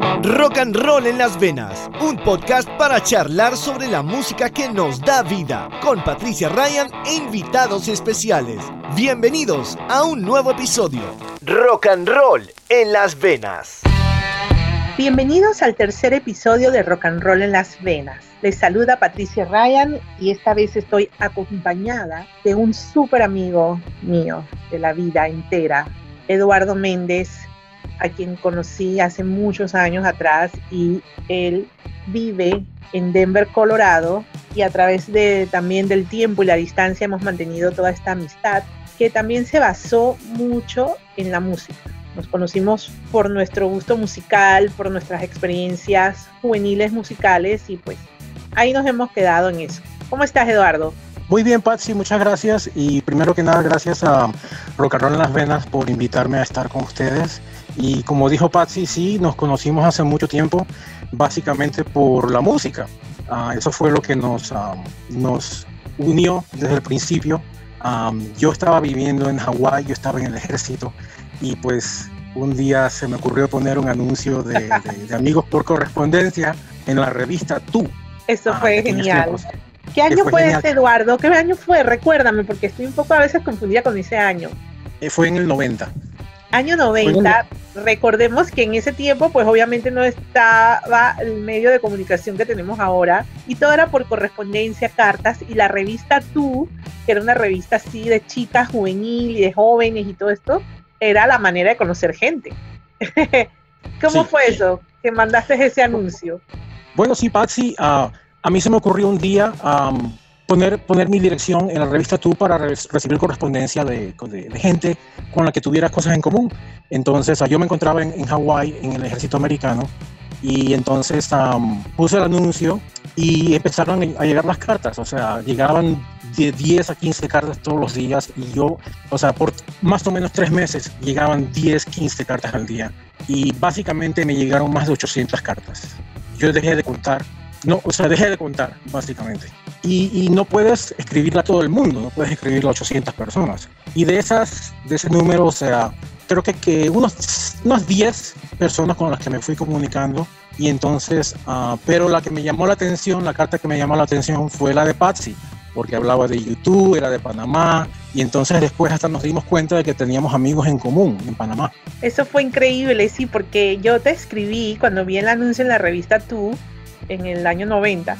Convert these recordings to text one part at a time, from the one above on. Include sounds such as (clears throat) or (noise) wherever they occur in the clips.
Rock and Roll en las Venas, un podcast para charlar sobre la música que nos da vida, con Patricia Ryan e invitados especiales. Bienvenidos a un nuevo episodio. Rock and Roll en las Venas. Bienvenidos al tercer episodio de Rock and Roll en las Venas. Les saluda Patricia Ryan y esta vez estoy acompañada de un súper amigo mío de la vida entera, Eduardo Méndez, a quien conocí hace muchos años atrás y él vive en Denver, Colorado y a través de también del tiempo y la distancia hemos mantenido toda esta amistad que también se basó mucho en la música. Nos conocimos por nuestro gusto musical, por nuestras experiencias juveniles musicales y pues ahí nos hemos quedado en eso. ¿Cómo estás, Eduardo? Muy bien, Patsy, muchas gracias. Y primero que nada, gracias a Rock en las Venas por invitarme a estar con ustedes. Y como dijo Patsy, sí, nos conocimos hace mucho tiempo, básicamente por la música. Ah, eso fue lo que nos, ah, nos unió desde el principio. Ah, yo estaba viviendo en Hawái, yo estaba en el ejército y pues un día se me ocurrió poner un anuncio de, de amigos por correspondencia en la revista Tú. Eso fue genial. ¿Qué año fue, ese, Eduardo? ¿Qué año fue? Recuérdame, porque estoy un poco a veces confundida con ese año. Eh, fue en el 90. Año 90, recordemos que en ese tiempo, pues obviamente no estaba el medio de comunicación que tenemos ahora, y todo era por correspondencia, cartas, y la revista Tú, que era una revista así de chicas juvenil y de jóvenes y todo esto, era la manera de conocer gente. (laughs) ¿Cómo fue eso? Que mandaste ese anuncio. Bueno, sí, Patsy, uh, a mí se me ocurrió un día poner, poner mi dirección en la revista Tú para recibir correspondencia de, gente con la que tuviera cosas en común. Entonces, yo me encontraba en, en Hawái, en el ejército americano, y entonces puse el anuncio y empezaron a llegar las cartas, o sea, llegaban de 10 a 15 cartas todos los días y yo, o sea, por más o menos tres meses llegaban 10, 15 cartas al día y básicamente me llegaron más de 800 cartas. Yo dejé de contar no, o sea, dejé de contar, básicamente. Y, no puedes escribirla a todo el mundo, no puedes escribirla a 800 personas. Y de esas, de ese número, o sea, creo que, que unos, unos 10 personas con las que me fui comunicando. Y entonces, uh, pero la que me llamó la atención, la carta que me llamó la atención fue la de Patsy, porque hablaba de YouTube, era de Panamá, y entonces después hasta nos dimos cuenta de que teníamos amigos en común en Panamá. Eso fue increíble, sí, porque yo te escribí cuando vi el anuncio en la revista Tú, en el año 90,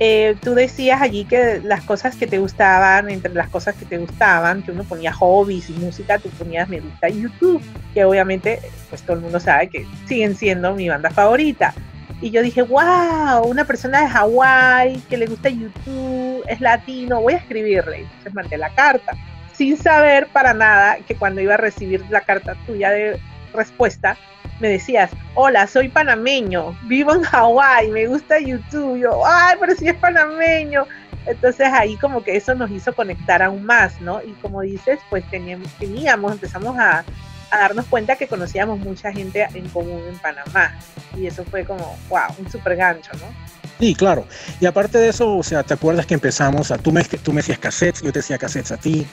eh, tú decías allí que las cosas que te gustaban, entre las cosas que te gustaban, que uno ponía hobbies y música, tú ponías me gusta YouTube, que obviamente pues todo el mundo sabe que siguen siendo mi banda favorita. Y yo dije, wow, una persona de Hawái que le gusta YouTube, es latino, voy a escribirle. Entonces mandé la carta, sin saber para nada que cuando iba a recibir la carta tuya de respuesta, me decías, hola, soy panameño, vivo en Hawái, me gusta YouTube, yo, ay, pero si es panameño. Entonces ahí como que eso nos hizo conectar aún más, ¿no? Y como dices, pues teníamos, empezamos a, a darnos cuenta que conocíamos mucha gente en común en Panamá. Y eso fue como, wow, un super gancho, ¿no? Sí, claro. Y aparte de eso, o sea, ¿te acuerdas que empezamos? A, tú, me, tú me decías cassettes, yo te decía cassettes a ti,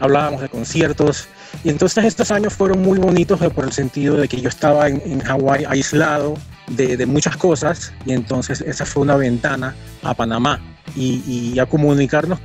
hablábamos de conciertos. Y entonces estos años fueron muy bonitos por el sentido de que yo estaba en, en Hawái aislado de, de, muchas cosas y entonces esa fue una ventana a Panamá y, y, a comunicarnos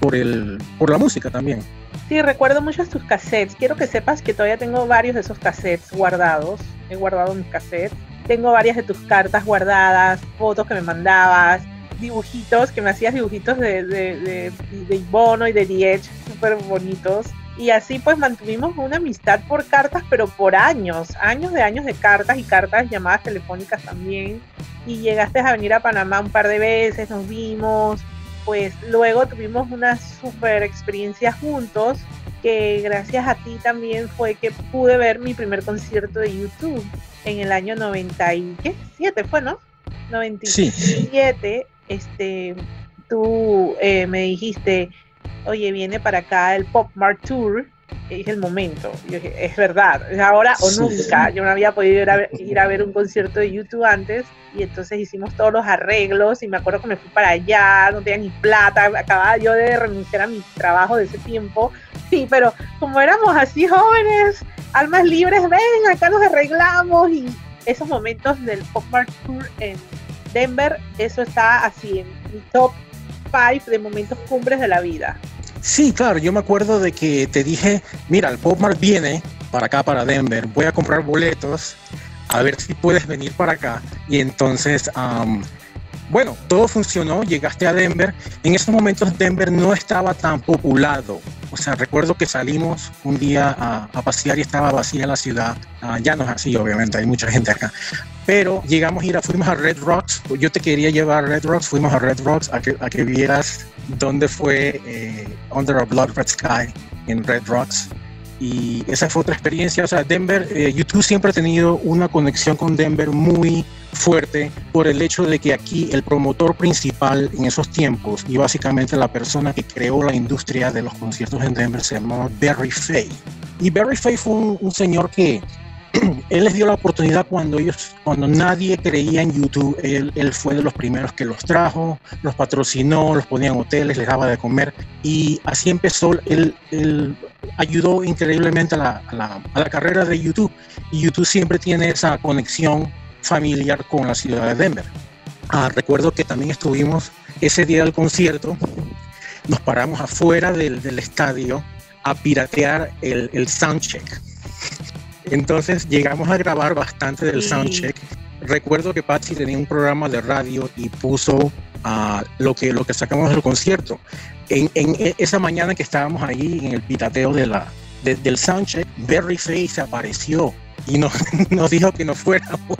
por, el, por la música también. Sí, recuerdo mucho tus cassettes. Quiero que sepas que todavía tengo varios de esos cassettes guardados. He guardado mis cassettes tengo varias de tus cartas guardadas, fotos que me mandabas, dibujitos, que me hacías dibujitos de, de, de, de Ibono y de Diech, súper bonitos. Y así pues mantuvimos una amistad por cartas, pero por años, años de años de cartas y cartas, llamadas telefónicas también. Y llegaste a venir a Panamá un par de veces, nos vimos, pues luego tuvimos una súper experiencia juntos que gracias a ti también fue que pude ver mi primer concierto de YouTube en el año 97, fue, ¿no? 97, este, tú eh, me dijiste, oye, viene para acá el Pop Mart Tour, es el momento. Yo dije, es verdad, es ahora o nunca. Yo no había podido ir a, ver, ir a ver un concierto de YouTube antes y entonces hicimos todos los arreglos y me acuerdo que me fui para allá, no tenía ni plata, acababa yo de renunciar a mi trabajo de ese tiempo. Sí, pero como éramos así jóvenes, almas libres, ven, acá nos arreglamos y esos momentos del Pop Mart Tour en Denver, eso está así en mi top 5 de momentos cumbres de la vida. Sí, claro, yo me acuerdo de que te dije, mira, el Pop Mart viene para acá, para Denver, voy a comprar boletos, a ver si puedes venir para acá. Y entonces, bueno, todo funcionó, llegaste a Denver. En esos momentos Denver no estaba tan populado. O sea, recuerdo que salimos un día a, pasear y estaba vacía la ciudad. Ah, ya no es así, obviamente, hay mucha gente acá. Pero llegamos ir a, fuimos a Red Rocks. Yo te quería llevar a Red Rocks, fuimos a Red Rocks a que, a vieras dónde fue eh, Under a Blood Red Sky en Red Rocks y esa fue otra experiencia. O sea, Denver, eh, YouTube siempre ha tenido una conexión con Denver muy fuerte por el hecho de que aquí el promotor principal en esos tiempos y básicamente la persona que creó la industria de los conciertos en Denver se llamaba Barry Fay. Y Barry Fay fue un señor que (clears throat) él les dio la oportunidad cuando ellos, cuando nadie creía en YouTube, él, él, fue de los primeros que los trajo, los patrocinó, los ponía en hoteles, les daba de comer y así empezó, él, él ayudó increíblemente a la, a, la, a la, carrera de YouTube y YouTube siempre tiene esa conexión familiar con la ciudad de Denver. Ah, recuerdo que también estuvimos ese día del concierto, nos paramos afuera del, del estadio a piratear el, el soundcheck entonces llegamos a grabar bastante del soundcheck. Recuerdo que Patsy tenía un programa de radio y puso uh, lo, que, lo que sacamos del concierto. En, en, e, esa mañana que estábamos ahí en el pitateo de la, de, del soundcheck, Barry Face apareció y nos, (laughs) nos dijo que nos fuéramos.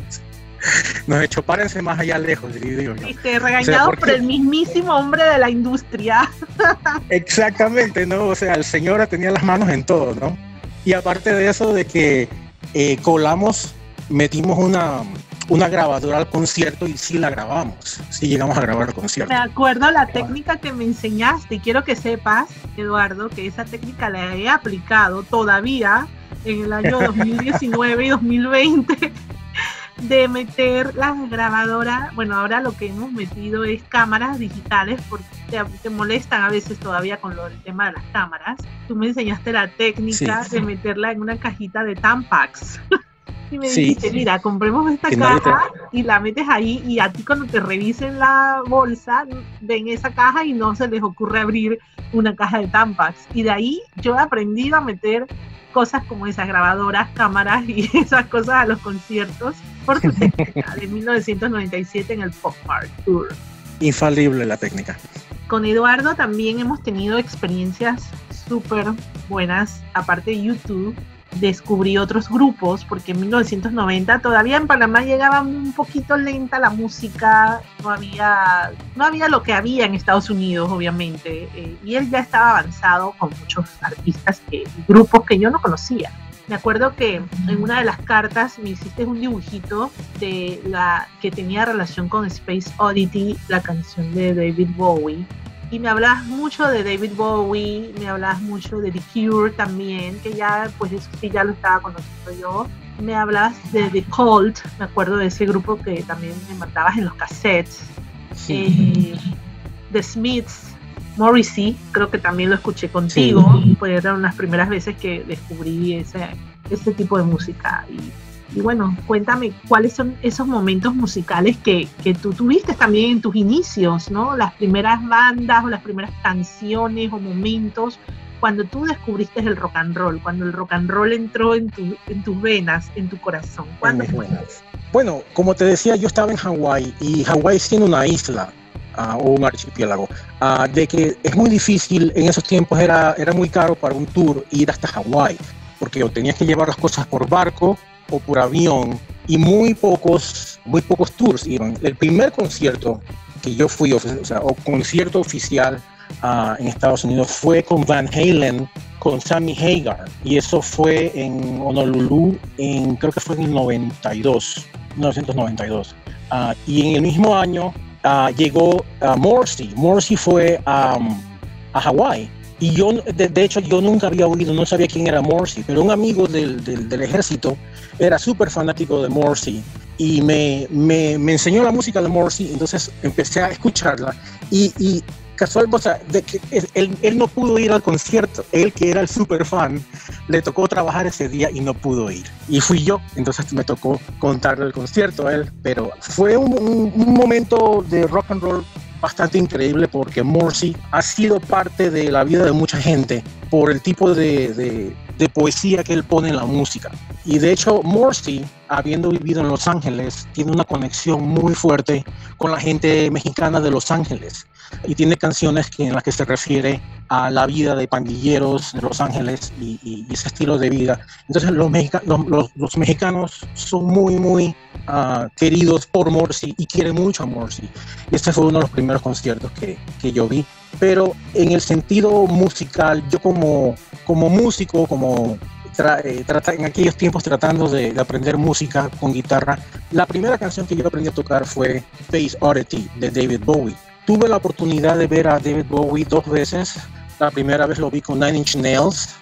(laughs) Nos echó párense más allá lejos, digo yo. Este, regañado o sea, por el mismísimo hombre de la industria. (laughs) Exactamente, ¿no? O sea, el señor tenía las manos en todo, ¿no? Y aparte de eso, de que eh, colamos, metimos una, una grabadora al concierto y sí la grabamos, sí llegamos a grabar el concierto. Me acuerdo la técnica que me enseñaste y quiero que sepas, Eduardo, que esa técnica la he aplicado todavía en el año (laughs) 2019 y 2020 de meter las grabadoras, bueno, ahora lo que hemos metido es cámaras digitales porque te, te molestan a veces todavía con lo, el tema de las cámaras. Tú me enseñaste la técnica sí. de meterla en una cajita de Tampax. (laughs) y me sí. dijiste, mira, compremos esta caja te... y la metes ahí y a ti cuando te revisen la bolsa, ven esa caja y no se les ocurre abrir una caja de Tampax. Y de ahí yo he aprendido a meter cosas como esas grabadoras, cámaras y (laughs) esas cosas a los conciertos por tu técnica de (laughs) 1997 en el Pop Art Tour. Infalible la técnica. Con Eduardo también hemos tenido experiencias súper buenas, aparte de YouTube, descubrí otros grupos, porque en 1990 todavía en Panamá llegaba un poquito lenta la música, no había, no había lo que había en Estados Unidos, obviamente, eh, y él ya estaba avanzado con muchos artistas, que, grupos que yo no conocía. Me acuerdo que en una de las cartas me hiciste un dibujito de la que tenía relación con Space Oddity, la canción de David Bowie, y me hablas mucho de David Bowie, me hablas mucho de The Cure también, que ya, pues eso sí, ya lo estaba conociendo yo. Me hablas de The Cult, me acuerdo de ese grupo que también me mandabas en los cassettes. Sí. Eh, The Smiths, Morrissey, creo que también lo escuché contigo, sí. pues eran las primeras veces que descubrí ese, ese tipo de música. Y y bueno, cuéntame cuáles son esos momentos musicales que, que, tú tuviste también en tus inicios, ¿no? Las primeras bandas o las primeras canciones o momentos cuando tú descubriste el rock and roll, cuando el rock and roll entró en, tu, en tus venas, en tu corazón. ¿Cuándo fue? Bueno, como te decía, yo estaba en Hawái y Hawái siendo una isla, Uh, o un archipiélago, uh, de que es muy difícil, en esos tiempos era, era muy caro para un tour ir hasta Hawái, porque o tenías que llevar las cosas por barco o por avión y muy pocos, muy pocos tours iban. El primer concierto que yo fui, o o concierto oficial uh, en Estados Unidos fue con Van Halen, con Sammy Hagar, y eso fue en Honolulu, en, creo que fue en el 92, 1992. Uh, y en el mismo año uh, llegó Morrissey. Morrissey fue um, a Hawái y yo, de, de, hecho, yo nunca había oído, no sabía quién era Morrissey, pero un amigo del, del, ejército era súper fanático de Morrissey y me, me, me, enseñó la música de Morrissey, entonces empecé a escucharla y, y casual, o de que él, él, no pudo ir al concierto, él que era el super fan, le tocó trabajar ese día y no pudo ir. Y fui yo, entonces me tocó contarle el concierto a él, pero fue un, un, momento de rock and roll bastante increíble porque Morrissey ha sido parte de la vida de mucha gente por el tipo de, de, de poesía que él pone en la música. Y de hecho, Morrissey, habiendo vivido en Los Ángeles, tiene una conexión muy fuerte con la gente mexicana de Los Ángeles y tiene canciones que, en las que se refiere a la vida de pandilleros de Los Ángeles y, ese estilo de vida. Entonces los, los, los, mexicanos son muy, muy uh, queridos por Morsi y quieren mucho a Morsi. Y este fue uno de los primeros conciertos que, que yo vi. Pero en el sentido musical, yo como, como músico, como eh, en aquellos tiempos tratando de, de, aprender música con guitarra, la primera canción que yo aprendí a tocar fue Face Oddity de David Bowie. Tuve la oportunidad de ver a David Bowie dos veces. La primera vez lo vi con Nine Inch Nails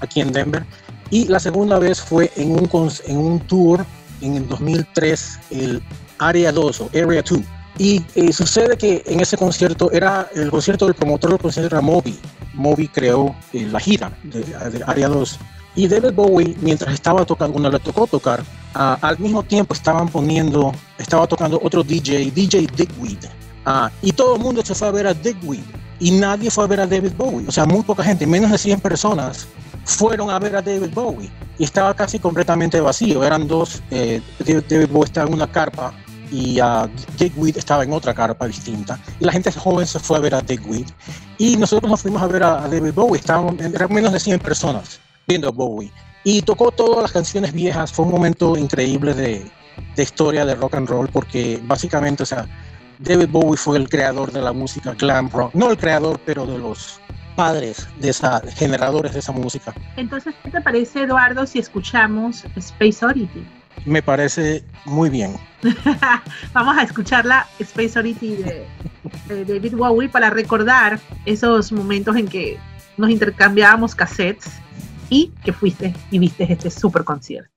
aquí en Denver y la segunda vez fue en un, en un tour en el 2003, el Area 2 o Area 2. Y eh, sucede que en ese concierto era el concierto del promotor del concierto era Moby. Moby creó eh, la gira de, de, Area 2. Y David Bowie, mientras estaba tocando, cuando le tocó tocar, uh, al mismo tiempo estaban poniendo, estaba tocando otro DJ, DJ Dickweed Ah, y todo el mundo se fue a ver a Digweed y nadie fue a ver a David Bowie. O sea, muy poca gente, menos de 100 personas fueron a ver a David Bowie y estaba casi completamente vacío. Eran dos, eh, David Bowie estaba en una carpa y uh, Digweed estaba en otra carpa distinta. Y la gente joven se fue a ver a Digweed y nosotros nos fuimos a ver a, David Bowie. Estábamos, eran menos de 100 personas viendo a Bowie. Y tocó todas las canciones viejas. Fue un momento increíble de, de historia de rock and roll porque básicamente, o sea, David Bowie fue el creador de la música glam rock, no el creador, pero de los padres de esa, generadores de esa música. Entonces, ¿qué te parece, Eduardo, si escuchamos Space Oddity? Me parece muy bien. (laughs) Vamos a escuchar la Space Oddity de, de David Bowie para recordar esos momentos en que nos intercambiábamos cassettes y que fuiste y viste este super concierto.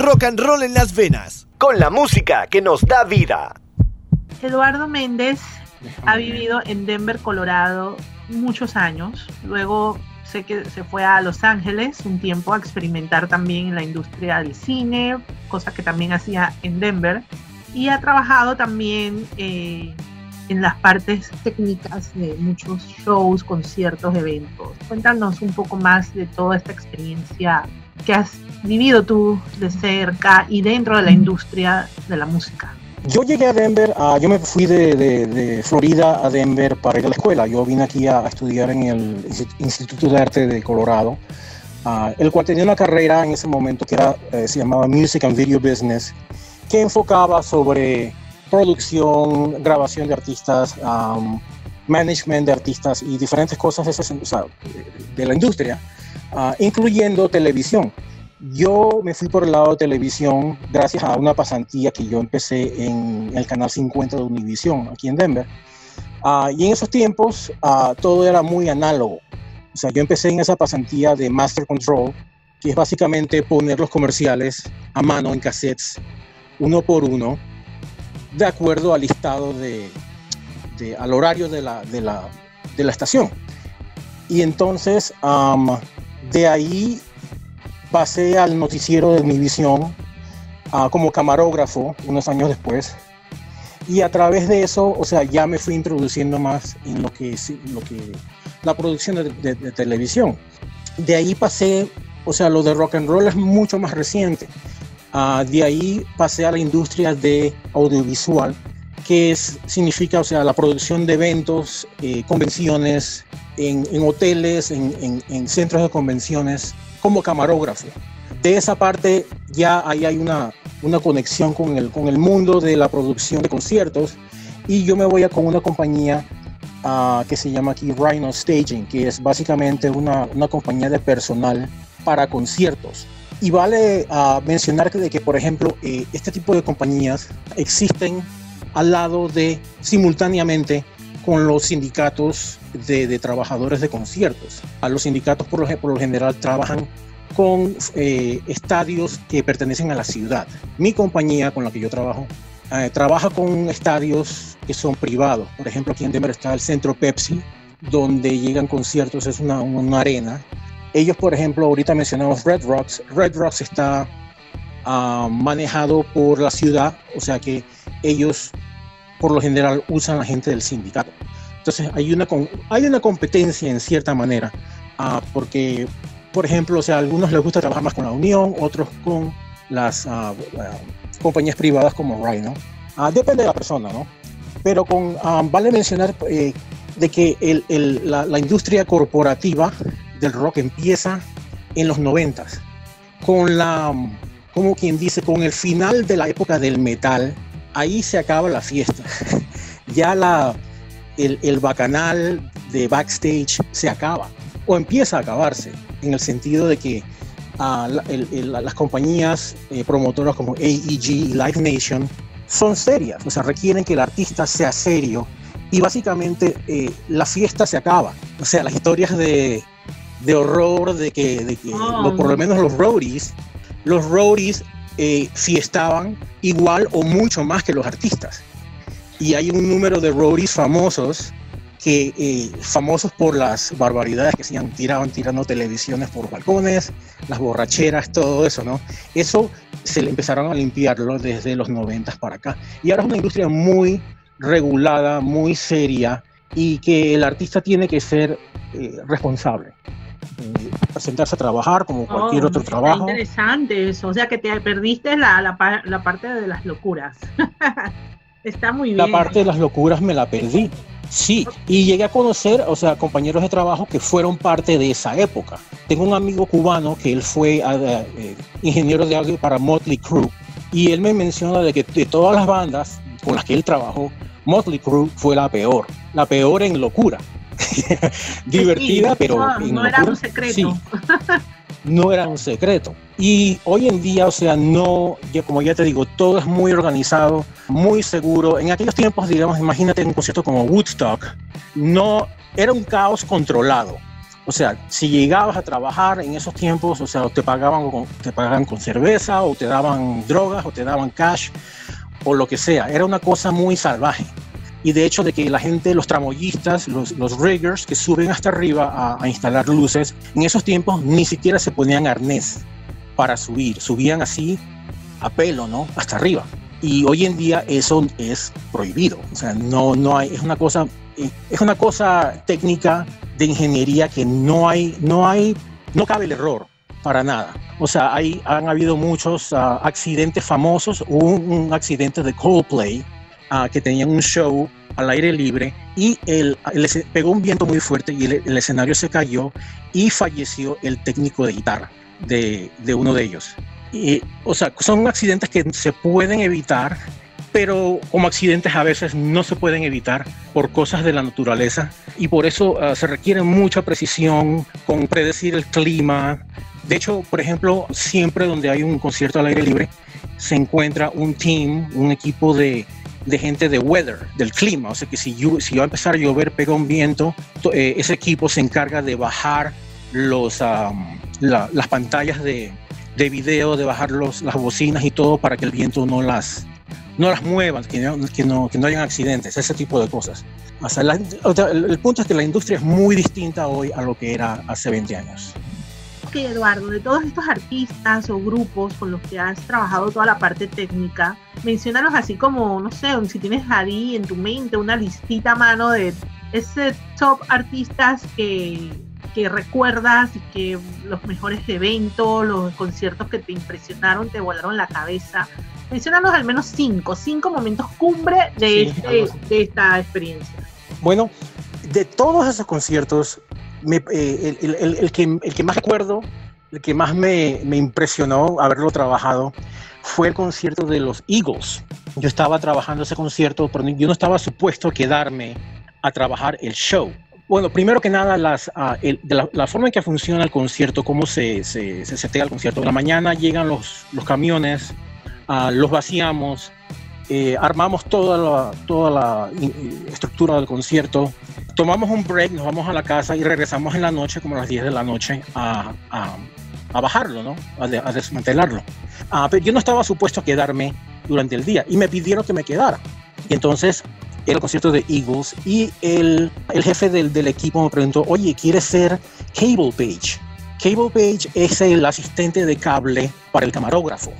Rock and roll en las venas, con la música que nos da vida. Eduardo Méndez ha vivido en Denver, Colorado, muchos años. Luego sé que se fue a Los Ángeles un tiempo a experimentar también en la industria del cine, cosa que también hacía en Denver. Y ha trabajado también eh, en las partes técnicas de muchos shows, conciertos, eventos. Cuéntanos un poco más de toda esta experiencia que has vivido tú de cerca y dentro de la industria de la música? Yo llegué a Denver, uh, yo me fui de, de, de, Florida a Denver para ir a la escuela. Yo vine aquí a, estudiar en el Instituto de Arte de Colorado, uh, el cual tenía una carrera en ese momento que era, eh, se llamaba Music and Video Business, que enfocaba sobre producción, grabación de artistas, um, management de artistas y diferentes cosas de, o sea, de la industria, uh, incluyendo televisión. Yo me fui por el lado de televisión gracias a una pasantía que yo empecé en el canal 50 de Univision, aquí en Denver. Uh, y en esos tiempos uh, todo era muy análogo. O sea, yo empecé en esa pasantía de Master Control, que es básicamente poner los comerciales a mano en cassettes, uno por uno, de acuerdo al listado de, al horario de la, de la, de la estación. Y entonces, de ahí pasé al noticiero de mi visión uh, como camarógrafo unos años después. Y a través de eso, o sea, ya me fui introduciendo más en lo que es lo que, la producción de, de, de televisión. De ahí pasé, o sea, lo de rock and roll es mucho más reciente. Uh, de ahí pasé a la industria de audiovisual, que es, significa, o sea, la producción de eventos, eh, convenciones, en, hoteles, en, en, centros de convenciones, como camarógrafo. De esa parte ya ahí hay una, una conexión con el, con el mundo de la producción de conciertos y yo me voy a con una compañía uh, que se llama aquí Rhino Staging, que es básicamente una, una compañía de personal para conciertos. Y vale uh, mencionar que, de que, por ejemplo, eh, este tipo de compañías existen al lado de, simultáneamente, con los sindicatos de, de trabajadores de conciertos. A los sindicatos por lo, por lo general trabajan con eh, estadios que pertenecen a la ciudad. Mi compañía con la que yo trabajo eh, trabaja con estadios que son privados. Por ejemplo, aquí en Denver está el Centro Pepsi, donde llegan conciertos, es una, una arena. Ellos, por ejemplo, ahorita mencionamos Red Rocks. Red Rocks está uh, manejado por la ciudad, o sea que ellos por lo general usan a gente del sindicato. Entonces hay una, hay una competencia en cierta manera, uh, porque por ejemplo, o sea, a algunos les gusta trabajar más con la Unión, otros con las uh, compañías privadas como Rhino. Uh, depende de la persona, ¿no? Pero con, vale mencionar eh, de que el, el, la, la, industria corporativa del rock empieza en los noventas, con la, como quien dice, con el final de la época del metal, ahí se acaba la fiesta. ya la, el, el bacanal de backstage se acaba o empieza a acabarse en el sentido de que uh, las compañías eh, promotoras como AEG y Live Nation son serias, o sea, requieren que el artista sea serio y básicamente eh, la fiesta se acaba. O sea, las historias de, de horror de que, de que oh. por lo menos los roadies, los roadies eh, fiestaban igual o mucho más que los artistas. Y hay un número de roadies famosos que eh, famosos por las barbaridades que se tiraban tirando televisiones por balcones, las borracheras, todo eso, ¿no? Eso se le empezaron a limpiarlo desde los 90 para acá. Y ahora es una industria muy regulada, muy seria y que el artista tiene que ser eh, responsable. Eh, presentarse a trabajar como cualquier oh, otro trabajo. Interesante eso, o sea que te perdiste la, la, la parte de las locuras. (laughs) Está muy bien. La parte de las locuras me la perdí. Sí, y llegué a conocer, o sea, compañeros de trabajo que fueron parte de esa época. Tengo un amigo cubano que él fue ah, eh, ingeniero de audio para Motley Crue y él me menciona de que de todas las bandas con las que él trabajó, Motley Crue fue la peor, la peor en locura. (laughs) Divertida, pero no, no era un secreto. no era un secreto. Y hoy en día, o sea, no, como ya te digo, todo es muy organizado, muy seguro. En aquellos tiempos, digamos, imagínate un concierto como Woodstock, no era un caos controlado. O sea, si llegabas a trabajar en esos tiempos, o sea, te pagaban con, te pagaban con cerveza, o te daban drogas, o te daban cash, o lo que sea. Era una cosa muy salvaje y de hecho de que la gente, los tramoyistas, los, los riggers que suben hasta arriba a, instalar luces, en esos tiempos ni siquiera se ponían arnés para subir, subían así a pelo, ¿no? Hasta arriba. Y hoy en día eso es prohibido, o sea, no, no hay, es una cosa, eh, es una cosa técnica de ingeniería que no hay, no hay, no cabe el error para nada. O sea, hay, han habido muchos uh, accidentes famosos. Un accidente de Coldplay que tenían un show al aire libre y el, pegó un viento muy fuerte y el, escenario se cayó y falleció el técnico de guitarra de, de uno de ellos. Y, o sea, son accidentes que se pueden evitar, pero como accidentes a veces no se pueden evitar por cosas de la naturaleza y por eso uh, se requiere mucha precisión con predecir el clima. De hecho, por ejemplo, siempre donde hay un concierto al aire libre, se encuentra un team, un equipo de, de gente de weather, del clima. O sea que si, yo, si va a empezar a llover, pega un viento, eh, ese equipo se encarga de bajar los, las pantallas de, de, video, de bajar los, las bocinas y todo para que el viento no las, no las mueva, que no, que no, que no hayan accidentes, ese tipo de cosas. El punto es que la industria es muy distinta hoy a lo que era hace 20 años que, Eduardo, de todos estos artistas o grupos con los que has trabajado toda la parte técnica, mencionalos así como, no sé, si tienes ahí en tu mente una listita a mano de ese top artistas que, que recuerdas y que los mejores eventos, los conciertos que te impresionaron, te volaron la cabeza. Mencionanos al menos cinco, cinco momentos cumbre de, este, de esta experiencia. Bueno, de todos esos conciertos, eh, el, que, el que más recuerdo, el que más me, me impresionó haberlo trabajado, fue el concierto de los Eagles. Yo estaba trabajando ese concierto, pero yo no estaba supuesto a quedarme a trabajar el show. Bueno, primero que nada, las, ah, la, forma en que funciona el concierto, cómo se, se, se setea el concierto. En la mañana llegan los, los camiones, uh, los vaciamos, eh, armamos toda la, toda la estructura del concierto, tomamos un break, nos vamos a la casa y regresamos en la noche, como a las 10 de la noche, a, a, a bajarlo, ¿no? a, a desmantelarlo. Uh, pero yo no estaba supuesto a quedarme durante el día y me pidieron que me quedara. Y entonces era el concierto de Eagles y el, el jefe del, del, equipo me preguntó, oye, ¿quieres ser Cable Page? Cable Page es el asistente de cable para el camarógrafo.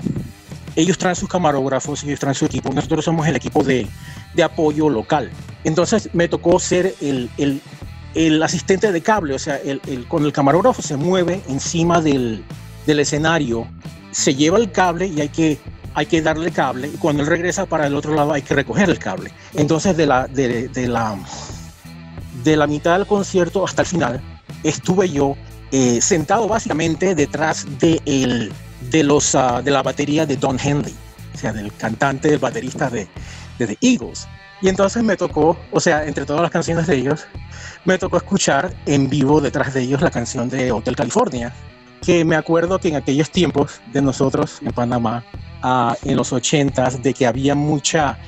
Ellos traen sus camarógrafos, ellos traen su equipo, nosotros somos el equipo de, de apoyo local. Entonces me tocó ser el, el, el asistente de cable, o sea, el, el, cuando el camarógrafo se mueve encima del, del escenario, se lleva el cable y hay que hay que darle cable y cuando él regresa para el otro lado hay que recoger el cable. Entonces de la, de, de la, de la mitad del concierto hasta el final estuve yo eh, sentado básicamente detrás de, el, de, los, uh, de la batería de Don Henley, o sea, del cantante, del baterista de, de The Eagles. Y entonces me tocó, o sea, entre todas las canciones de ellos, me tocó escuchar en vivo detrás de ellos la canción de Hotel California, que me acuerdo que en aquellos tiempos de nosotros en Panamá, uh, en los ochentas, de que había mucha,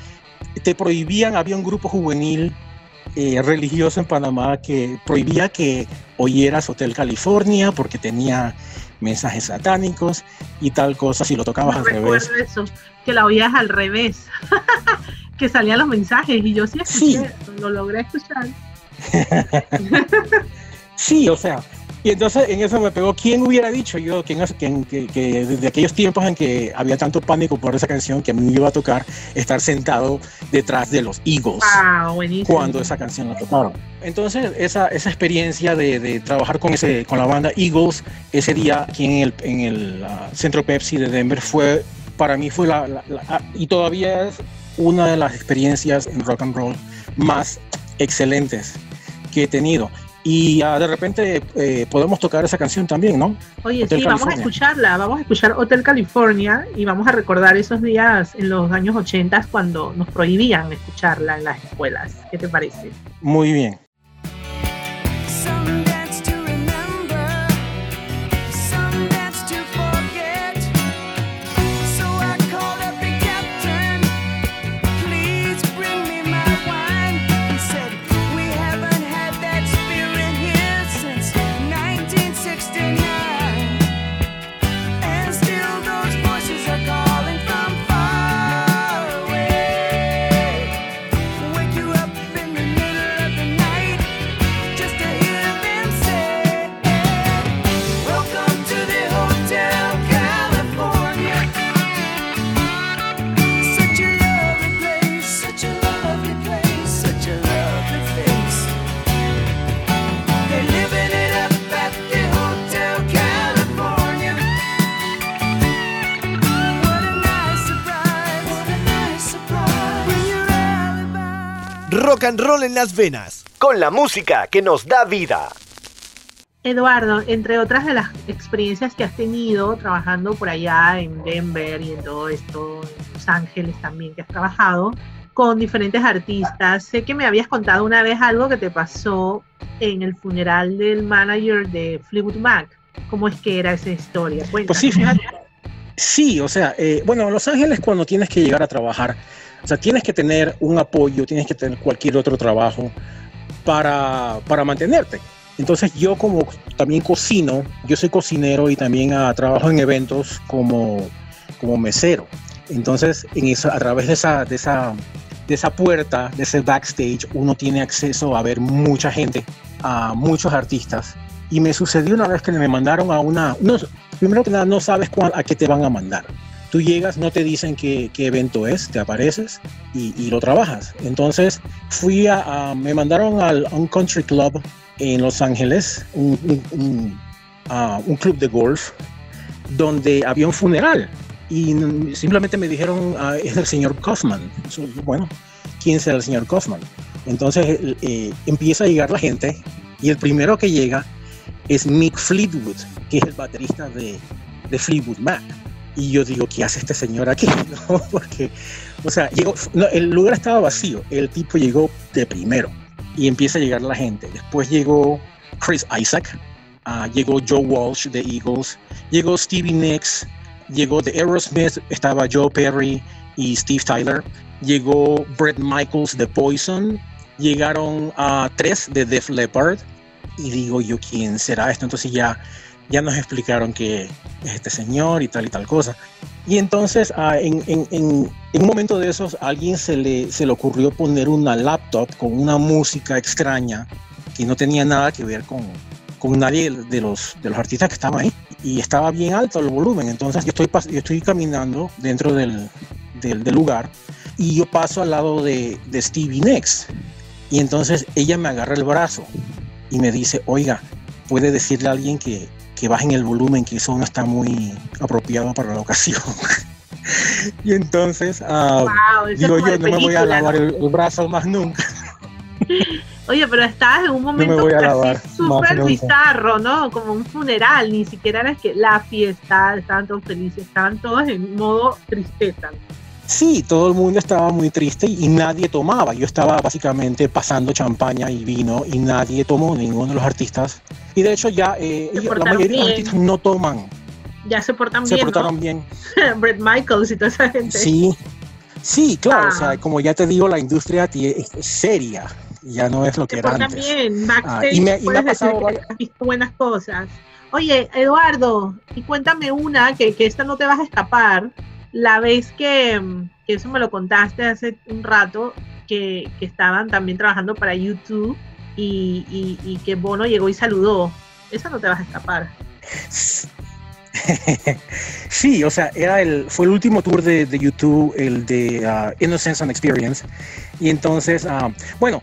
te prohibían, había un grupo juvenil eh, religioso en Panamá que prohibía que oyeras Hotel California porque tenía mensajes satánicos y tal cosa si lo tocabas no al revés. Eso, que la oías al revés, (laughs) que salían los mensajes y yo sí escuché, sí. lo logré escuchar. (laughs) sí, o sea, y entonces en eso me pegó, ¿quién hubiera dicho yo que, que, que, que, desde aquellos tiempos en que había tanto pánico por esa canción que a mí me iba a tocar estar sentado detrás de los Eagles wow, cuando esa canción la tocaron? Entonces esa, esa experiencia de, de, trabajar con, ese, con la banda Eagles ese día aquí en el, en el uh, Centro Pepsi de Denver fue, para mí fue la, la, la, y todavía es una de las experiencias en rock and roll más excelentes que he tenido y uh, de repente eh, podemos tocar esa canción también, ¿no? Oye, Hotel sí, California. vamos a escucharla, vamos a escuchar Hotel California y vamos a recordar esos días en los años 80 cuando nos prohibían escucharla en las escuelas. ¿Qué te parece? Muy bien. Rock and roll en las venas, con la música que nos da vida. Eduardo, entre otras de las experiencias que has tenido trabajando por allá en Denver y en todo esto, en Los Ángeles también que has trabajado con diferentes artistas, sé que me habías contado una vez algo que te pasó en el funeral del manager de Fleetwood Mac. ¿Cómo es que era esa historia? Cuéntame. Pues sí. Sí, o sea, eh, bueno, en Los Ángeles cuando tienes que llegar a trabajar, o sea, tienes que tener un apoyo, tienes que tener cualquier otro trabajo para, para mantenerte. Entonces yo como también cocino, yo soy cocinero y también uh, trabajo en eventos como, como mesero. Entonces en esa, a través de esa, de, esa, de esa puerta, de ese backstage, uno tiene acceso a ver mucha gente, a muchos artistas. Y me sucedió una vez que me mandaron a una... No, primero que nada, no sabes cuál, a qué te van a mandar. Tú llegas, no te dicen qué, evento es, te apareces y, y, lo trabajas. Entonces fui a, a me mandaron al, a un country club en Los Ángeles, un, uh, un, club de golf, donde había un funeral. y simplemente me dijeron, ah, es el señor Kaufman. Bueno, ¿quién será el señor Kaufman? Entonces eh, empieza a llegar la gente y el primero que llega es Mick Fleetwood, que es el baterista de, de Fleetwood Mac. Y yo digo, ¿qué hace este señor aquí? (laughs) Porque, o sea, el lugar estaba vacío, el tipo llegó de primero y empieza a llegar la gente. Después llegó Chris Isaac, ah, llegó Joe Walsh de Eagles, llegó Stevie Nicks, llegó de Aerosmith, estaba Joe Perry y Steve Tyler, llegó Brett Michaels de Poison, llegaron a tres de Def Leppard y digo yo, ¿quién será esto? Entonces ya, ya nos explicaron que es este señor y tal y tal cosa. Y entonces ah, en, en, en, un momento de esos a alguien se le, se le ocurrió poner una laptop con una música extraña que no tenía nada que ver con, con nadie de los, de los artistas que estaban ahí. Y estaba bien alto el volumen. Entonces yo estoy, yo estoy caminando dentro del, del, del lugar y yo paso al lado de, de Stevie Nicks. Y entonces ella me agarra el brazo y me dice, oiga, puede decirle a alguien que, que bajen el volumen, que eso no está muy apropiado para la ocasión. (laughs) y entonces uh, digo yo, no me voy a lavar el, brazo más nunca. (laughs) Oye, pero estabas en un momento súper bizarro, ¿no? Como un funeral, ni siquiera era que la fiesta, estaban todos felices, estaban todos en modo tristeza. Sí, todo el mundo estaba muy triste y nadie tomaba. Yo estaba básicamente pasando champaña y vino y nadie tomó, ninguno de los artistas. Y de hecho ya eh, la mayoría de los artistas no toman. Ya se portan bien. Se portaron bien. (laughs) Brett Michaels y toda esa gente. Sí, sí, claro. O sea, ah. como ya te digo, la industria es seria. Ya no es lo que era antes. bien. Ah, y me, y me ha pasado visto buenas cosas. Oye, Eduardo, y cuéntame una que, que esta no te vas a escapar la vez que, eso me lo contaste hace un rato, que, estaban también trabajando para YouTube y, que Bono llegó y saludó, esa no te vas a escapar. (laughs) Sí, o sea, era el, fue el último tour de, YouTube, el de uh, Innocence and Experience. Y entonces, uh, bueno,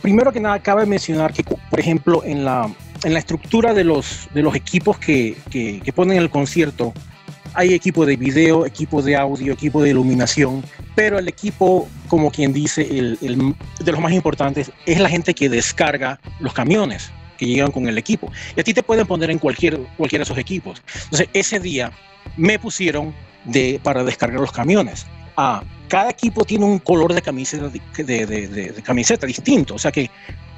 primero que nada, cabe mencionar que, por ejemplo, en la, en la estructura de los, de los equipos que, que, que ponen el concierto, hay equipo de video, equipo de audio, equipo de iluminación, pero el equipo, como quien dice, el, de los más importantes es la gente que descarga los camiones que llegan con el equipo. Y a ti te pueden poner en cualquier, cualquiera de esos equipos. Entonces, ese día me pusieron de, para descargar los camiones. Ah, cada equipo tiene un color de camiseta, de, de camiseta distinto. O sea que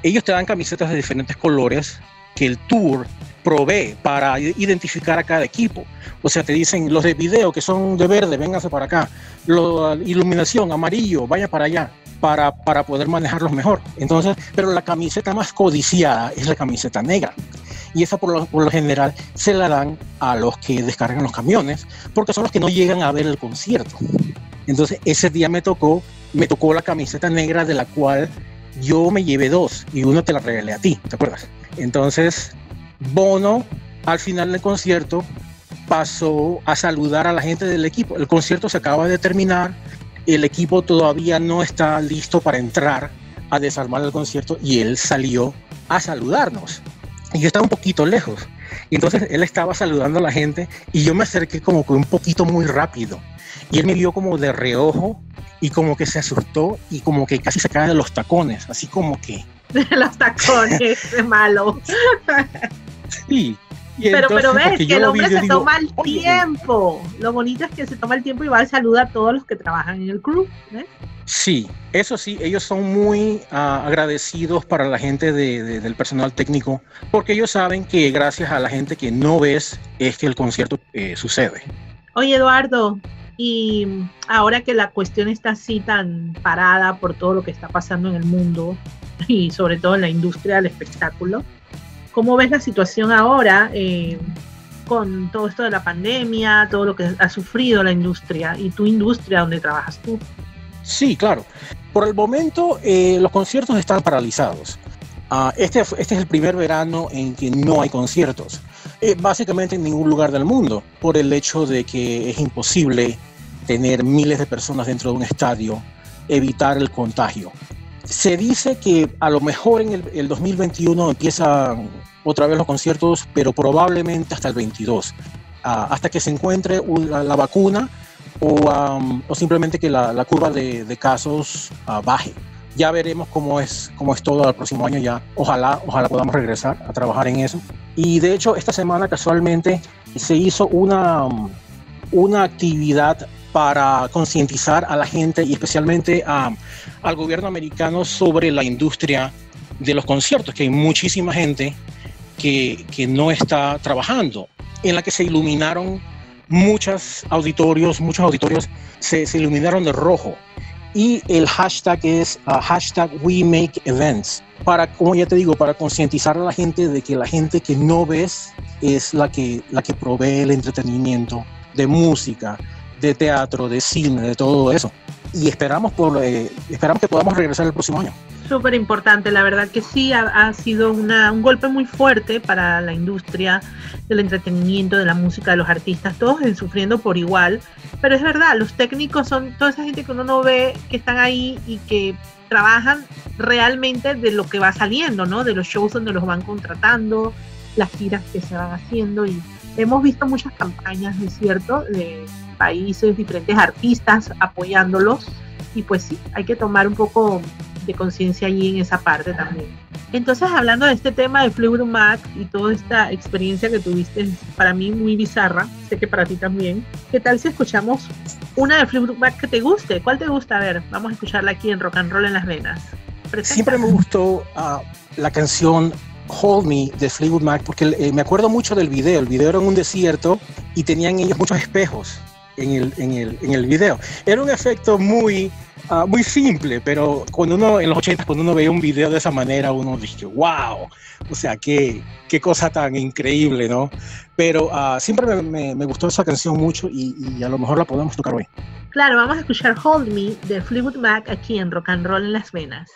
ellos te dan camisetas de diferentes colores que el tour provee para identificar a cada equipo. O sea, te dicen los de video que son de verde, vénganse para acá. La iluminación, amarillo, vaya para allá. Para, para poder manejarlos mejor. Entonces, pero la camiseta más codiciada es la camiseta negra. Y esa por lo, por lo general se la dan a los que descargan los camiones, porque son los que no llegan a ver el concierto. Entonces, ese día me tocó, me tocó la camiseta negra de la cual yo me llevé dos y uno te la regalé a ti, ¿te acuerdas? Entonces, Bono, al final del concierto, pasó a saludar a la gente del equipo. El concierto se acaba de terminar, el equipo todavía no está listo para entrar a desarmar el concierto y él salió a saludarnos. Y yo estaba un poquito lejos. Entonces él estaba saludando a la gente y yo me acerqué como que un poquito muy rápido. Y él me vio como de reojo y como que se asustó y como que casi se cae de los tacones, así como que... (laughs) De los tacones, es malo. Sí. pero, pero ves que el hombre se toma el tiempo. Lo bonito es que se toma el tiempo y va a saludar a todos los que trabajan en el club. Sí, eso sí, ellos son muy ah, agradecidos para la gente del personal técnico, porque ellos saben que gracias a la gente que no ves es que el concierto eh, sucede. Oye, Eduardo, y ahora que la cuestión está así tan parada por todo lo que está pasando en el mundo (laughs) y sobre todo en la industria del espectáculo, ¿cómo ves la situación ahora eh, con todo esto de la pandemia, todo lo que ha sufrido la industria y tu industria donde trabajas tú? Sí, claro. Por el momento eh, los conciertos están paralizados. Ah, este, este es el primer verano en que no hay conciertos. Eh, básicamente en ningún lugar del mundo, por el hecho de que es imposible tener miles de personas dentro de un estadio, evitar el contagio. Se dice que a lo mejor en el, 2021 empiezan otra vez los conciertos, pero probablemente hasta el 22. ah, hasta que se encuentre la, vacuna o, o, simplemente que la, curva de, de casos ah, baje. Ya veremos cómo es, cómo es todo el próximo año. Ya ojalá, ojalá podamos regresar a trabajar en eso. Y de hecho, esta semana casualmente se hizo una, una actividad para concientizar a la gente y especialmente al gobierno americano sobre la industria de los conciertos, que hay muchísima gente que, que no está trabajando, en la que se iluminaron muchos auditorios, muchos auditorios se, se iluminaron de rojo. Y el hashtag es uh, hashtag We Make Events, para, como ya te digo, para concientizar a la gente de que la gente que no ves es la que, la que provee el entretenimiento de música, de teatro, de cine, de todo eso. Y esperamos, por, eh, esperamos que podamos regresar el próximo año. Súper importante, la verdad que sí, ha, sido una, un golpe muy fuerte para la industria del entretenimiento, de la música, de los artistas, todos sufriendo por igual. Pero es verdad, los técnicos son toda esa gente que uno no ve, que están ahí y que trabajan realmente de lo que va saliendo, ¿no? De los shows donde los van contratando, las giras que se van haciendo y hemos visto muchas campañas, ¿es cierto?, de países, diferentes artistas apoyándolos. Y pues sí, hay que tomar un poco de conciencia allí en esa parte también. Entonces, hablando de este tema de Fleetwood Mac y toda esta experiencia que tuviste, para mí muy bizarra, sé que para ti también, ¿qué tal si escuchamos una de Fleetwood Mac que te guste? ¿Cuál te gusta? A ver, vamos a escucharla aquí en Rock and Roll en las Venas. Siempre me gustó uh, la canción Hold Me de Fleetwood Mac porque eh, me acuerdo mucho del video. El video era en un desierto y tenían ellos muchos espejos en el, en el, en el video. Era un efecto muy, uh, muy simple, pero cuando uno, en los 80, cuando uno veía un video de esa manera, uno dice, wow, o sea, qué, qué cosa tan increíble, ¿no? Pero uh, siempre me, me, gustó esa canción mucho y, y, a lo mejor la podemos tocar hoy. Claro, vamos a escuchar Hold Me de Fleetwood Mac aquí en Rock and Roll en Las Venas.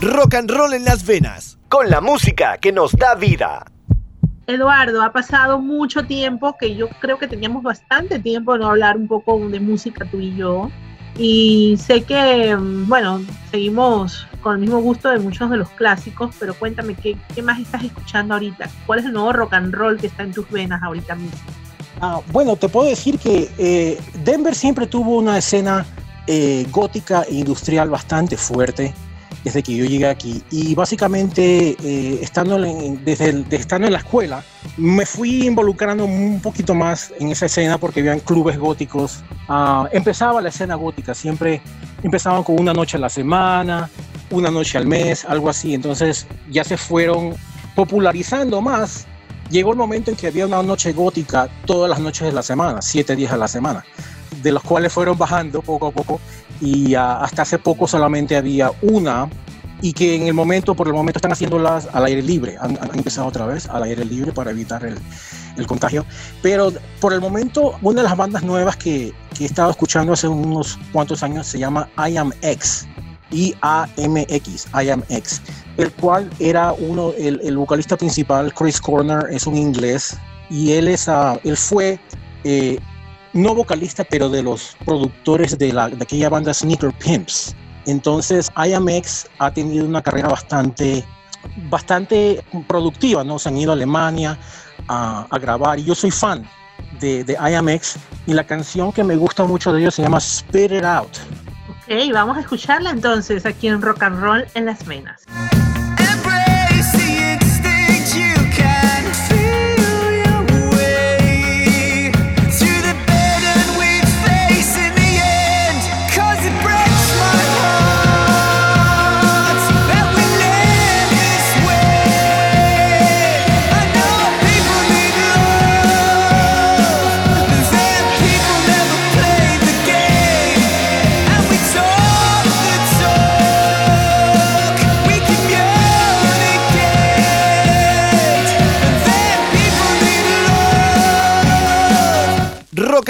Rock and roll en las venas, con la música que nos da vida. Eduardo, ha pasado mucho tiempo que yo creo que teníamos bastante tiempo de no hablar un poco de música tú y yo. Y sé que, mm, bueno, seguimos con el mismo gusto de muchos de los clásicos, pero cuéntame, ¿qué, qué más estás escuchando ahorita? ¿Cuál es el nuevo rock and roll que está en tus venas ahorita mismo? Ah, bueno, te puedo decir que eh, Denver siempre tuvo una escena eh, gótica e industrial bastante fuerte desde que yo llegué aquí. Y básicamente, eh, estando, en, desde estando en la escuela, me fui involucrando un poquito más en esa escena porque había clubes góticos. Ah, empezaba la escena gótica, siempre empezaban con una noche a la semana, una noche al mes, algo así. Entonces ya se fueron popularizando más. Llegó el momento en que había una noche gótica todas las noches de la semana, siete días a la semana, de los cuales fueron bajando poco a poco y hasta hace poco solamente había una y que en el momento, por el momento están haciéndolas al aire libre, han, empezado otra vez al aire libre para evitar el, el, contagio, pero por el momento una de las bandas nuevas que, que he estado escuchando hace unos cuantos años se llama I Am X, I-A-M-X, I Am X, el cual era uno, el, el vocalista principal, Chris Corner, es un inglés y él, es, uh, él fue eh, no vocalista, pero de los productores de, la, de aquella banda Sneaker Pimps. Entonces, IMX ha tenido una carrera bastante, bastante productiva, ¿no? Se han ido a Alemania a, grabar y yo soy fan de, de IMX y la canción que me gusta mucho de ellos se llama Spit It Out. Ok, vamos a escucharla entonces aquí en Rock and Roll en las Venas.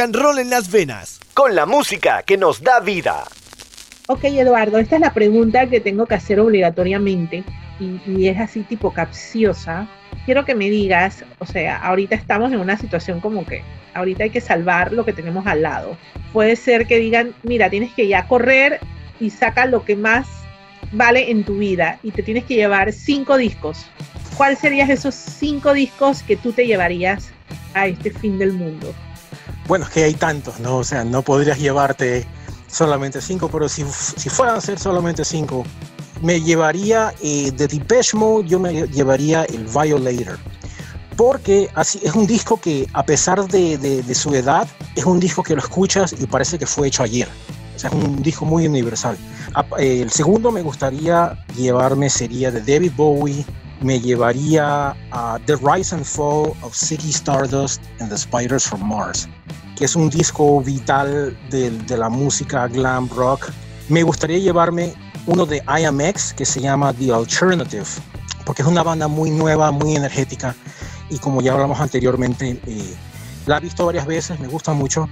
Rock and roll en las venas, con la música que nos da vida. Ok, Eduardo, esta es la pregunta que tengo que hacer obligatoriamente y, es así tipo capciosa. Quiero que me digas, o sea, ahorita estamos en una situación como que ahorita hay que salvar lo que tenemos al lado. Puede ser que digan, mira, tienes que ya correr y saca lo que más vale en tu vida y te tienes que llevar cinco discos. ¿Cuáles serían esos cinco discos que tú te llevarías a este fin del mundo? Bueno, es que hay tantos, ¿no? O sea, no podrías llevarte solamente cinco, pero si, si fueran a ser solamente cinco, me llevaría eh, de Depeche Mode, yo me llevaría el Violator. Porque así es un disco que, a pesar de, de, su edad, es un disco que lo escuchas y parece que fue hecho ayer. O sea, es un disco muy universal. Eh, el segundo me gustaría llevarme sería de David Bowie, me llevaría a The Rise and Fall of Ziggy Stardust and the Spiders from Mars, que es un disco vital de, la música glam rock. Me gustaría llevarme uno de IMX que se llama The Alternative, porque es una banda muy nueva, muy energética y como ya hablamos anteriormente, eh, la he visto varias veces, me gusta mucho.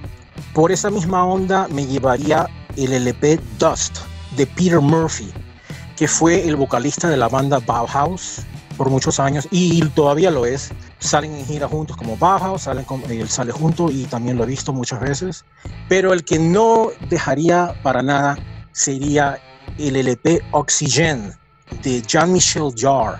Por esa misma onda me llevaría el LP Dust de Peter Murphy, que fue el vocalista de la banda Bauhaus por muchos años y todavía lo es. Salen en gira juntos como Bauhaus, salen con, él sale junto y también lo he visto muchas veces. Pero el que no dejaría para nada sería el LP Oxygen de Jean-Michel Jarre,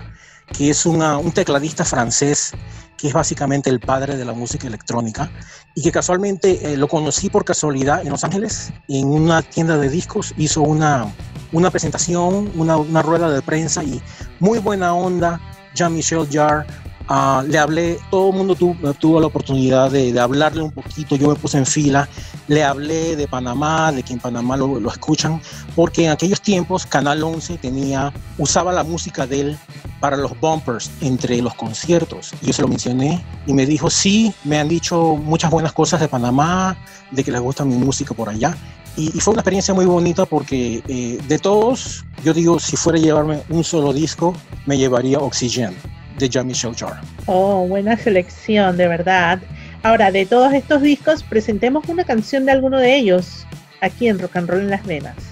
que es un tecladista francés que es básicamente el padre de la música electrónica y que casualmente eh, lo conocí por casualidad en Los Ángeles, en una tienda de discos, hizo una, una presentación, una, una rueda de prensa y muy buena onda, Jean-Michel Jarre, Ah, le hablé, todo el mundo tuvo, la oportunidad de, hablarle un poquito, yo me puse en fila, le hablé de Panamá, de que en Panamá lo, escuchan, porque en aquellos tiempos Canal 11 tenía, usaba la música de él para los bumpers entre los conciertos. Yo se lo mencioné y me dijo, sí, me han dicho muchas buenas cosas de Panamá, de que les gusta mi música por allá. Y, fue una experiencia muy bonita porque eh, de todos, yo digo, si fuera a llevarme un solo disco, me llevaría Oxygen de Jean-Michel Jarre. Oh, buena selección, de verdad. Ahora, de todos estos discos, presentemos una canción de alguno de ellos aquí en Rock and Roll en las Venas.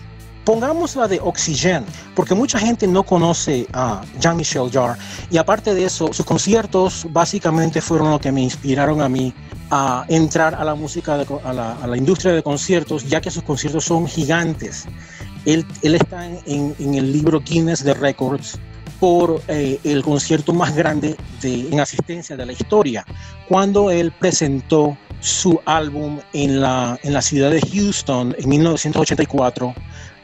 Pongamos la de Oxygen, porque mucha gente no conoce a Jean-Michel Jarre y aparte de eso, sus conciertos básicamente fueron lo que me inspiraron a mí a entrar a la música, a, la, industria de conciertos, ya que sus conciertos son gigantes. Él, él está en, en, el libro Guinness de Records por eh, el concierto más grande de, en asistencia de la historia, cuando él presentó su álbum en la, en la ciudad de Houston en 1984,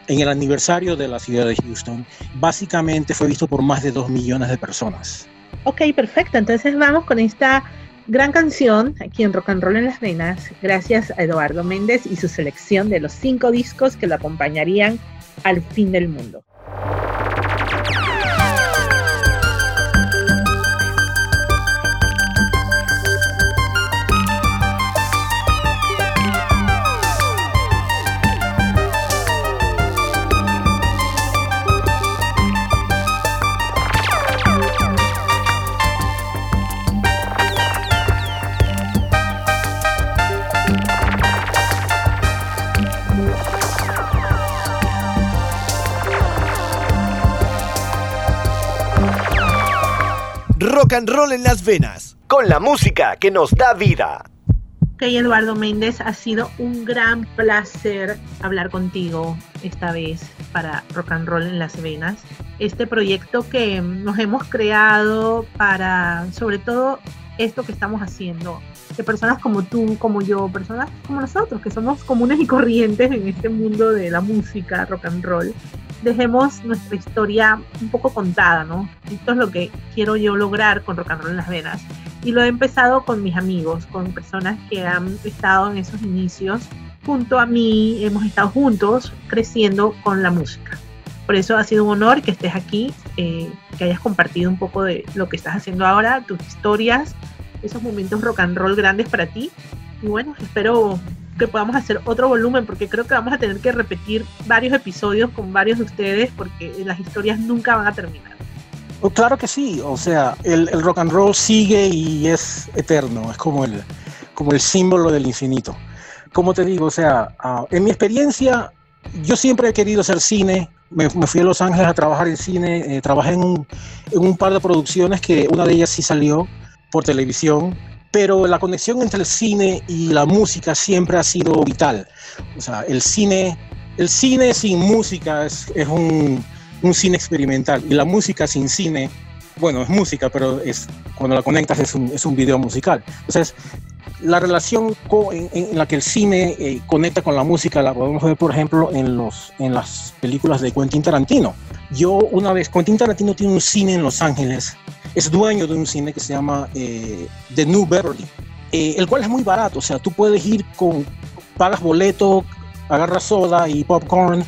en el aniversario de la ciudad de Houston. Básicamente fue visto por más de dos millones de personas. Ok, perfecto. Entonces vamos con esta gran canción aquí en Rock and Roll en las Venas, gracias a Eduardo Méndez y su selección de los cinco discos que lo acompañarían al fin del mundo. Rock and roll en las venas, con la música que nos da vida. Ok, Eduardo Méndez, ha sido un gran placer hablar contigo esta vez para Rock and Roll en las Venas. Este proyecto que nos hemos creado para, sobre todo, esto que estamos haciendo, que personas como tú, como yo, personas como nosotros, que somos comunes y corrientes en este mundo de la música, rock and roll, dejemos nuestra historia un poco contada, ¿no? Esto es lo que quiero yo lograr con Rock and Roll en las Venas. Y lo he empezado con mis amigos, con personas que han estado en esos inicios junto a mí, hemos estado juntos creciendo con la música. Por eso ha sido un honor que estés aquí, eh, que hayas compartido un poco de lo que estás haciendo ahora, tus historias, esos momentos rock and roll grandes para ti. Y bueno, espero que podamos hacer otro volumen, porque creo que vamos a tener que repetir varios episodios con varios de ustedes, porque las historias nunca van a terminar. Oh, claro que sí, o sea, el, el, rock and roll sigue y es eterno, es como el, como el símbolo del infinito. como te digo, o sea, ah, en mi experiencia, yo siempre he querido hacer cine. Me, fui a Los Ángeles a trabajar en cine. Eh, trabajé en un, en un par de producciones que una de ellas sí salió por televisión pero la conexión entre el cine y la música siempre ha sido vital. O sea, el cine, el cine sin música es, es un, un, cine experimental y la música sin cine, bueno, es música, pero es, cuando la conectas es un, es un video musical. Entonces, la relación en, la que el cine eh, conecta con la música la podemos ver, por ejemplo, en, los, en las películas de Quentin Tarantino. Yo una vez, Quentin Tarantino tiene un cine en Los Ángeles es dueño de un cine que se llama eh, The New Beverly, eh, el cual es muy barato, o sea, tú puedes ir con, pagas boleto, agarras soda y popcorn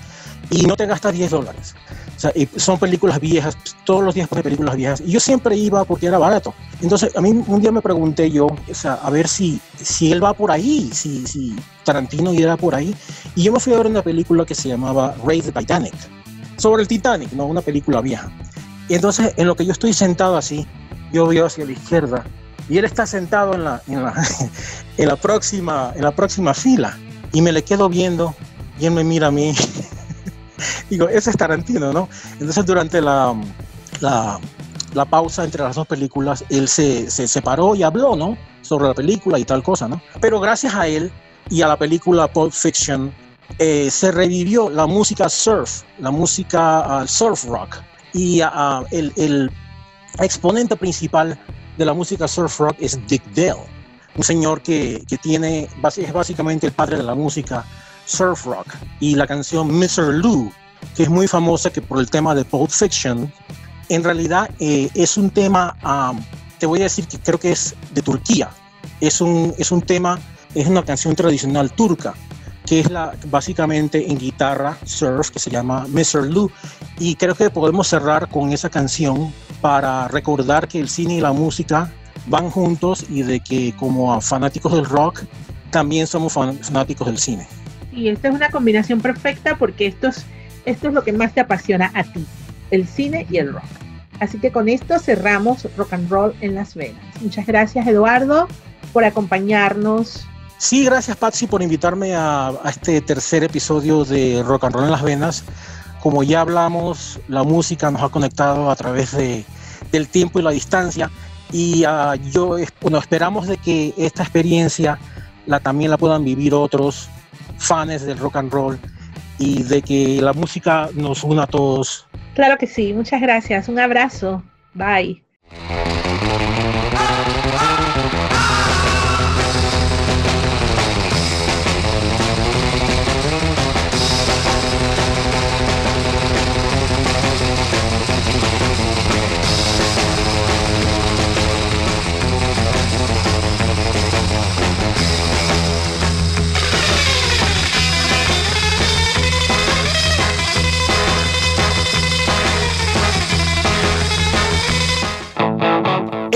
y no te gastas 10 dólares. O sea, son películas viejas, todos los días de películas viejas. Y yo siempre iba porque era barato. Entonces, a mí un día me pregunté yo, o sea, a ver si, si él va por ahí, si, si Tarantino irá por ahí. Y yo me fui a ver una película que se llamaba Raid the Titanic, sobre el Titanic, ¿no? Una película vieja. Y entonces, en lo que yo estoy sentado así, yo veo hacia la izquierda y él está sentado en la, en la, (laughs) en la, próxima, en la próxima fila y me le quedo viendo y él me mira a mí. (laughs) Digo, ese es Tarantino, ¿no? Entonces, durante la, la, la pausa entre las dos películas, él se, se separó y habló, ¿no? Sobre la película y tal cosa, ¿no? Pero gracias a él y a la película Pulp Fiction, eh, se revivió la música surf, la música uh, surf rock y ah, ah, el, exponente principal de la música surf rock es Dick Dale, un señor que, que tiene, es básicamente el padre de la música surf rock. Y la canción Mr. Lou, que es muy famosa que por el tema de Pulp Fiction, en realidad eh, es un tema, ah, te voy a decir que creo que es de Turquía. Es un, es un tema, es una canción tradicional turca que es la básicamente en guitarra surf que se llama Mr. Lou y creo que podemos cerrar con esa canción para recordar que el cine y la música van juntos y de que como fanáticos del rock también somos fanáticos del cine. Y esta es una combinación perfecta porque esto es, esto es lo que más te apasiona a ti, el cine y el rock. Así que con esto cerramos Rock and Roll en Las Vegas. Muchas gracias Eduardo por acompañarnos Sí, gracias Patsy por invitarme a, este tercer episodio de Rock and Roll en las Venas. Como ya hablamos, la música nos ha conectado a través de, del tiempo y la distancia y uh, yo bueno, esperamos de que esta experiencia la, también la puedan vivir otros fans del rock and roll y de que la música nos una a todos. Claro que sí, muchas gracias. Un abrazo. Bye.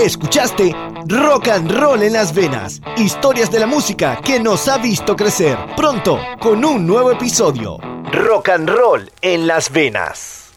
Escuchaste Rock and Roll en las venas, historias de la música que nos ha visto crecer. Pronto, con un nuevo episodio. Rock and Roll en las venas.